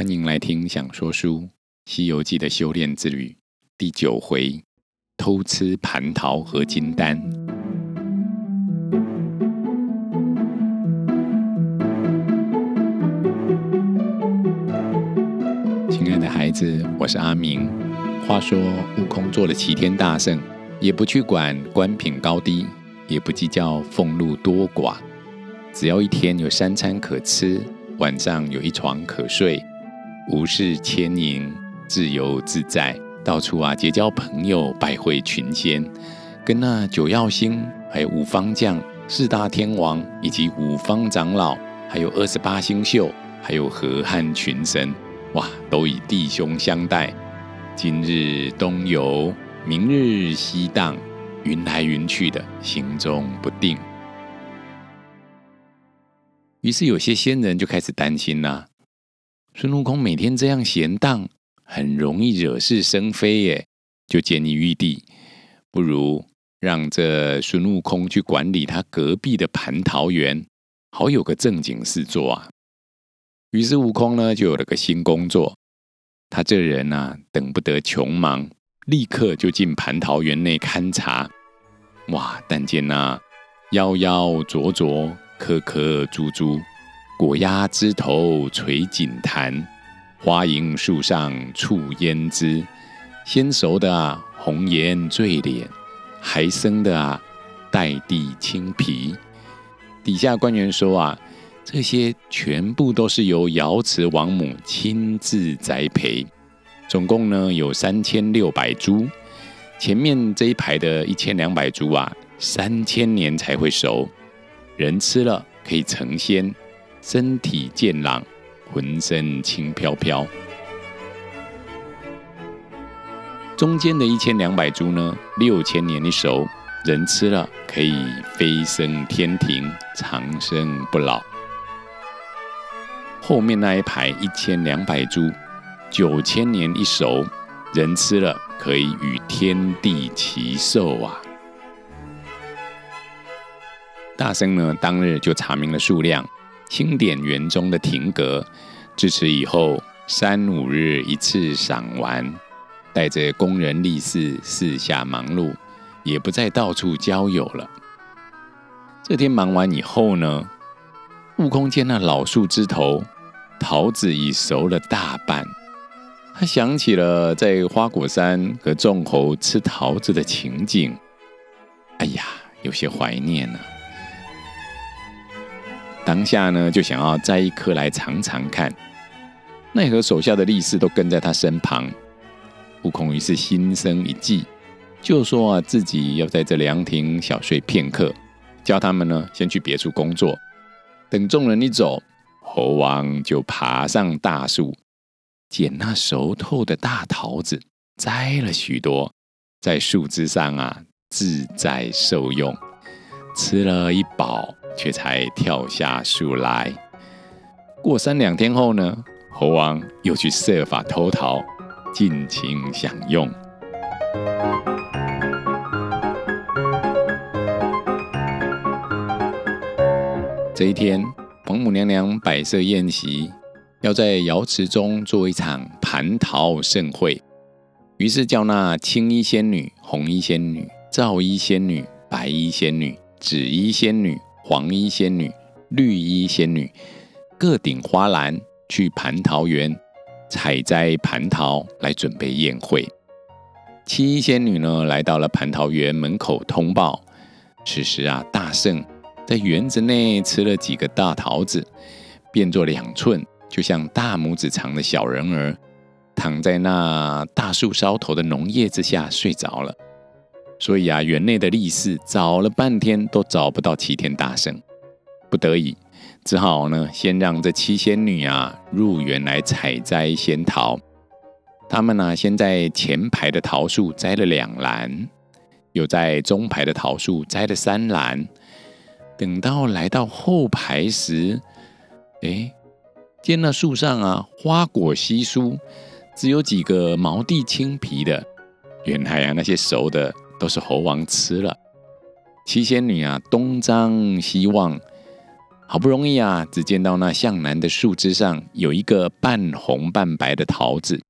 欢迎来听《想说书·西游记》的修炼之旅第九回：偷吃蟠桃和金丹。亲爱的孩子，我是阿明。话说，悟空做了齐天大圣，也不去管官品高低，也不计较俸禄多寡，只要一天有三餐可吃，晚上有一床可睡。无事牵引，自由自在，到处啊结交朋友，拜会群仙，跟那九曜星，还有五方将、四大天王，以及五方长老，还有二十八星宿，还有河汉群神，哇，都以弟兄相待。今日东游，明日西荡，云来云去的，行踪不定。于是有些仙人就开始担心啦、孙悟空每天这样闲荡，很容易惹是生非耶。就建议玉帝，不如让这孙悟空去管理他隔壁的蟠桃园，好有个正经事做啊。于是悟空呢，就有了个新工作。他这人呢、啊，等不得穷忙，立刻就进蟠桃园内勘察。哇，但见那夭夭灼灼，颗颗珠珠。果压枝头垂锦坛，花迎树上簇胭脂。先熟的啊，红颜醉脸；还生的啊，黛蒂青皮。底下官员说啊，这些全部都是由瑶池王母亲自栽培，总共呢有三千六百株。前面这一排的一千两百株啊，三千年才会熟，人吃了可以成仙。身体健朗，浑身轻飘飘。中间的一千两百株呢，六千年一熟，人吃了可以飞升天庭，长生不老。后面那一排一千两百株，九千年一熟，人吃了可以与天地齐寿啊！大圣呢，当日就查明了数量。清点园中的亭阁，自此以后三五日一次赏玩，带着工人力士四下忙碌，也不再到处交友了。这天忙完以后呢，悟空见那老树枝头桃子已熟了大半，他想起了在花果山和众猴吃桃子的情景，哎呀，有些怀念呢、当下呢，就想要摘一颗来尝尝看，奈何手下的力士都跟在他身旁。悟空于是心生一计，就说啊，自己要在这凉亭小睡片刻，叫他们呢先去别处工作。等众人一走，猴王就爬上大树，捡那熟透的大桃子，摘了许多，在树枝上啊自在受用，吃了一饱。却才跳下树来。过三两天后呢，猴王又去设法偷桃，尽情享用。这一天，王母娘娘摆设宴席，要在瑶池中做一场蟠桃盛会，于是叫那青衣仙女、红衣仙女、皂衣仙女、白衣仙女、紫衣仙女。黄衣仙女、绿衣仙女各顶花篮去蟠桃园采摘蟠桃，来准备宴会。七仙女呢，来到了蟠桃园门口通报：此时啊，大圣在园子内吃了几个大桃子，变作两寸，就像大拇指长的小人儿，躺在那大树梢头的浓叶之下睡着了。所以啊，园内的力士找了半天都找不到齐天大圣，不得已只好呢，先让这七仙女啊入园来采摘仙桃。他们呢、先在前排的桃树摘了两篮，又在中排的桃树摘了三篮。等到来到后排时，哎，见那树上啊花果稀疏，只有几个毛地青皮的。原来啊，那些熟的。都是猴王吃了，七仙女啊东张西望，好不容易啊，只见到那向南的树枝上有一个半红半白的桃子，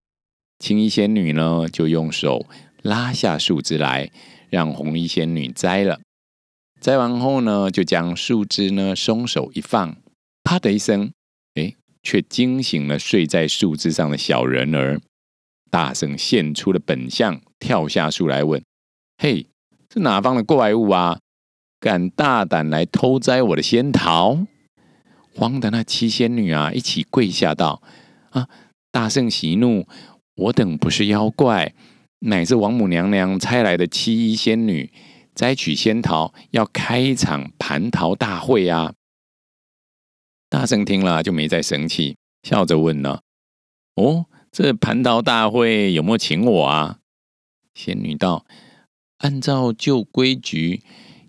青衣仙女呢就用手拉下树枝来，让红衣仙女摘了。摘完后呢，就将树枝呢松手一放，啪的一声，哎，却惊醒了睡在树枝上的小人儿。大圣现出了本相，跳下树来问：“嘿，是哪方的怪物啊？敢大胆来偷摘我的仙桃？”慌的那七仙女啊，一起跪下道：“啊，大圣息怒，我等不是妖怪，乃是王母娘娘差来的七一仙女，摘取仙桃要开一场蟠桃大会啊！”大圣听了就没再生气，笑着问了：“哦，这蟠桃大会有没有请我啊？”仙女道：“按照旧规矩，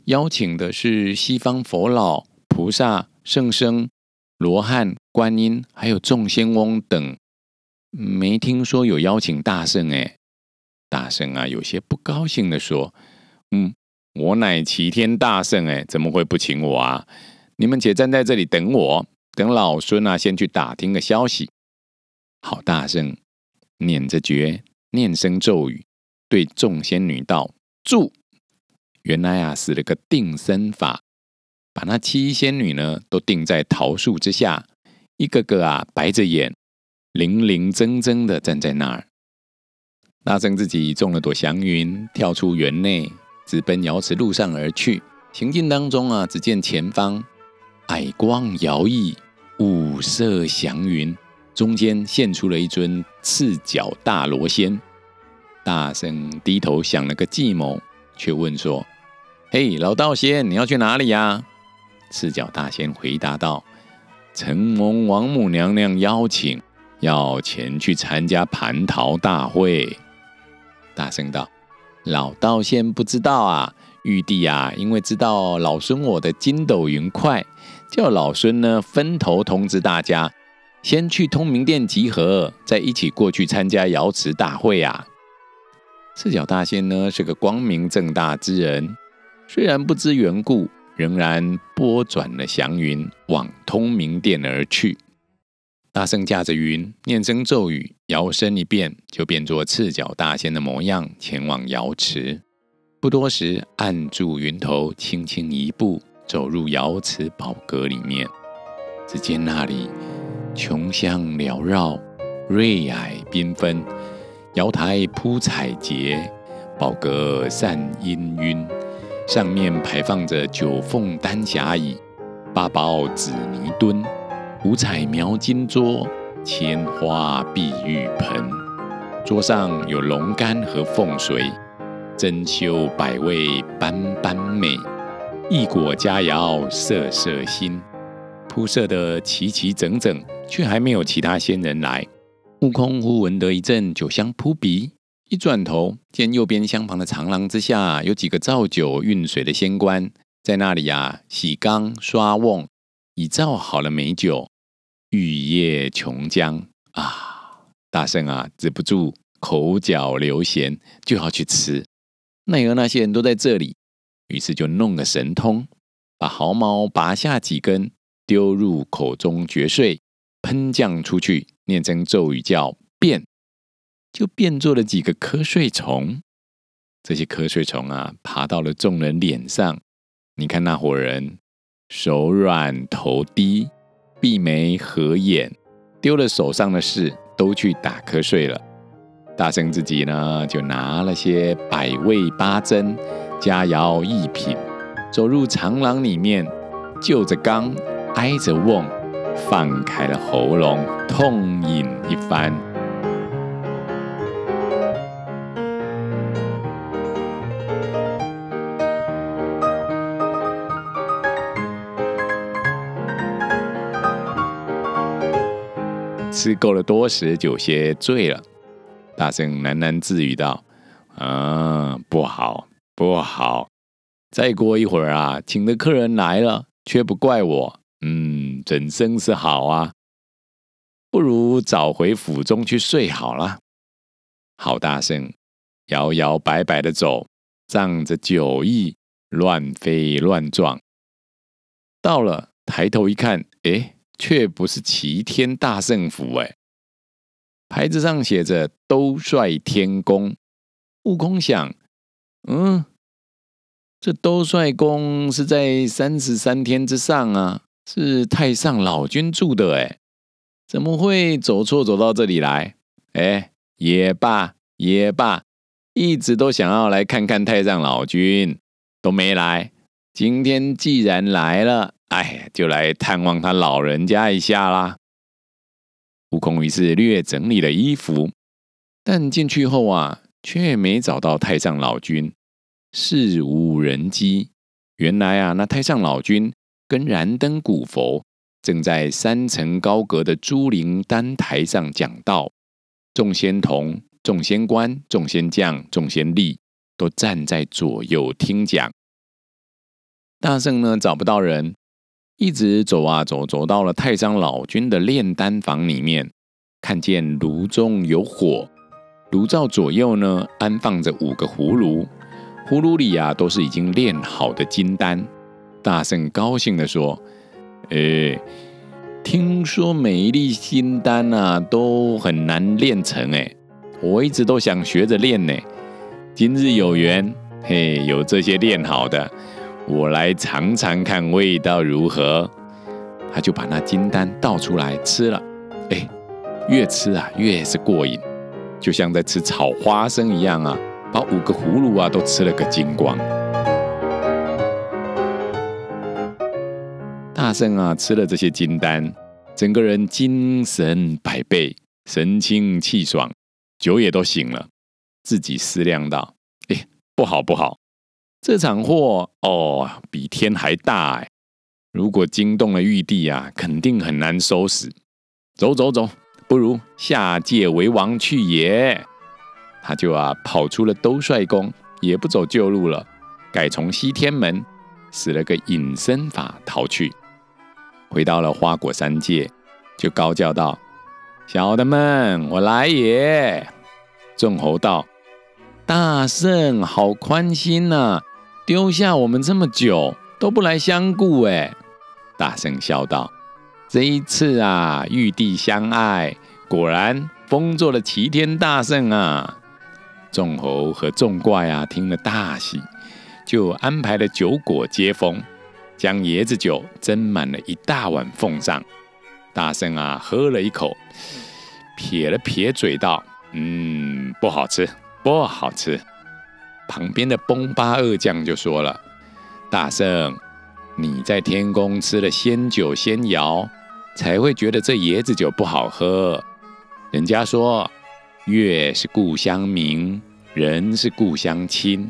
邀请的是西方佛老、菩萨、圣僧。”罗汉、观音，还有众仙翁等，没听说有邀请大圣哎。大圣啊，有些不高兴地说：“嗯，我乃齐天大圣哎，怎么会不请我啊？你们且站在这里等我，等老孙啊，先去打听个消息。”好，大圣念着诀，念声咒语，对众仙女道：“住！原来啊，使了个定身法。”把那七仙女呢，都定在桃树之下，一个个啊白着眼，零零怔怔的站在那儿。大圣自己中了朵祥云，跳出园内，直奔瑶池路上而去。行进当中啊，只见前方矮光摇曳，五色祥云，中间现出了一尊赤脚大罗仙。大圣低头想了个计谋，却问说：“嘿，老道仙，你要去哪里呀？”赤脚大仙回答道：“承蒙王母娘娘邀请，要前去参加蟠桃大会。”大圣道：“老道仙不知道啊，玉帝啊，因为知道老孙我的筋斗云快，叫老孙呢分头通知大家，先去通明殿集合，再一起过去参加瑶池大会啊。”赤脚大仙呢是个光明正大之人，虽然不知缘故。仍然拨转了祥云，往通明殿而去。大圣驾着云，念声咒语，摇身一变，就变作赤脚大仙的模样，前往瑶池。不多时，按住云头，轻轻一步，走入瑶池宝阁里面。只见那里琼香缭绕，瑞霭缤纷，瑶台铺彩洁，宝阁散氤氲。上面排放着九凤丹霞椅、八宝紫泥墩、五彩描金桌、千花碧玉盆。桌上有龙肝和凤髓，珍馐百味般般美，异果佳肴色色新。铺设得齐齐整整，却还没有其他仙人来。悟空忽闻得一阵酒香扑鼻。一转头，见右边厢旁的长廊之下，有几个造酒运水的仙官在那里呀、啊，洗缸刷瓮，已造好了美酒，玉液琼浆啊！大圣啊，止不住口角流涎，就要去吃。奈何那些人都在这里，于是就弄个神通，把毫毛拔下几根，丢入口中嚼碎，喷酱出去，念成咒语叫变。就变做了几个瞌睡虫，这些瞌睡虫啊，爬到了众人脸上。你看那伙人手软头低，闭眉合眼，丢了手上的事，都去打瞌睡了。大圣自己呢，就拿了些百味八珍、佳肴异品，走入长廊里面，就着缸，挨着瓮，放开了喉咙，痛饮一番。吃够了多时，就有些醉了。大圣喃喃自语道：“啊，不好，不好！再过一会儿啊，请的客人来了，却不怪我。嗯，怎生是好啊？不如早回府中去睡好了。”好大圣摇摇摆摆的走，仗着酒意乱飞乱撞。到了抬头一看，哎，却不是齐天大圣府，哎，牌子上写着“兜率天宫”。悟空想，嗯，这兜率宫是在三十三天之上啊，是太上老君住的，哎，怎么会走错走到这里来？哎，也罢也罢，一直都想要来看看太上老君，都没来。今天既然来了，哎，就来探望他老人家一下啦。悟空于是略整理了衣服，但进去后啊，却没找到太上老君，事无人机。原来啊，那太上老君跟燃灯古佛正在三层高阁的朱灵丹台上讲道。众仙童、众仙官、众仙将、众仙吏都站在左右听讲。大圣呢，找不到人，一直走啊走，走到了太上老君的炼丹房里面，看见炉中有火，炉灶左右呢安放着五个葫芦，葫芦里啊都是已经炼好的金丹。大圣高兴地说：“诶。”听说每一粒金丹啊都很难炼成哎，我一直都想学着炼呢。今日有缘，嘿，有这些炼好的，我来尝尝看味道如何。他就把那金丹倒出来吃了，哎，越吃啊越是过瘾，就像在吃炒花生一样啊，把五个葫芦啊都吃了个精光。大圣啊，吃了这些金丹，整个人精神百倍，神清气爽，酒也都醒了。自己思量道：“哎，不好不好，这场祸哦，比天还大哎！如果惊动了玉帝啊，肯定很难收拾。走走走，不如下界为王去也。”他就啊，跑出了兜率宫，也不走旧路了，改从西天门，使了个隐身法逃去。回到了花果山界，就高叫道：“小的们，我来也！”众猴道：“大圣好宽心呐、啊，丢下我们这么久都不来相顾。”哎，大圣笑道：“这一次啊，玉帝相爱，果然封做了齐天大圣啊！”众猴和众怪啊，听了大喜，就安排了酒果接风。将椰子酒斟满了一大碗奉上，大圣啊喝了一口，撇了撇嘴道：“嗯，不好吃，不好吃。”旁边的崩巴二将就说了：“大圣，你在天宫吃了仙酒仙肴，才会觉得这椰子酒不好喝。人家说，月是故乡明，人是故乡亲，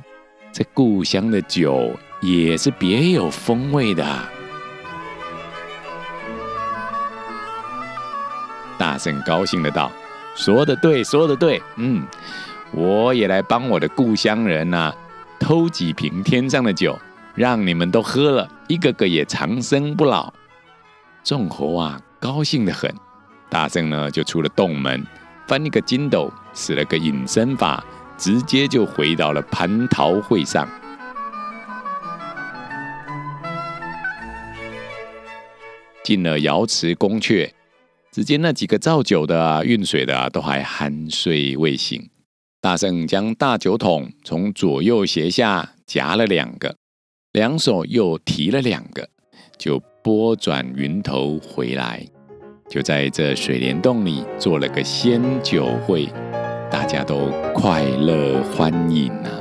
这故乡的酒。”也是别有风味的。大圣高兴的道：“说的对，说的对，嗯，我也来帮我的故乡人呐、偷几瓶天上的酒，让你们都喝了，一个个也长生不老。”众猴啊，高兴的很。大圣呢，就出了洞门，翻一个筋斗，使了个隐身法，直接就回到了蟠桃会上。进了瑶池宫阙，只见那几个造酒的啊、运水的啊，都还酣睡未醒。大圣将大酒桶从左右斜下夹了两个，两手又提了两个，就拨转云头回来，就在这水帘洞里做了个仙酒会，大家都快乐欢饮啊。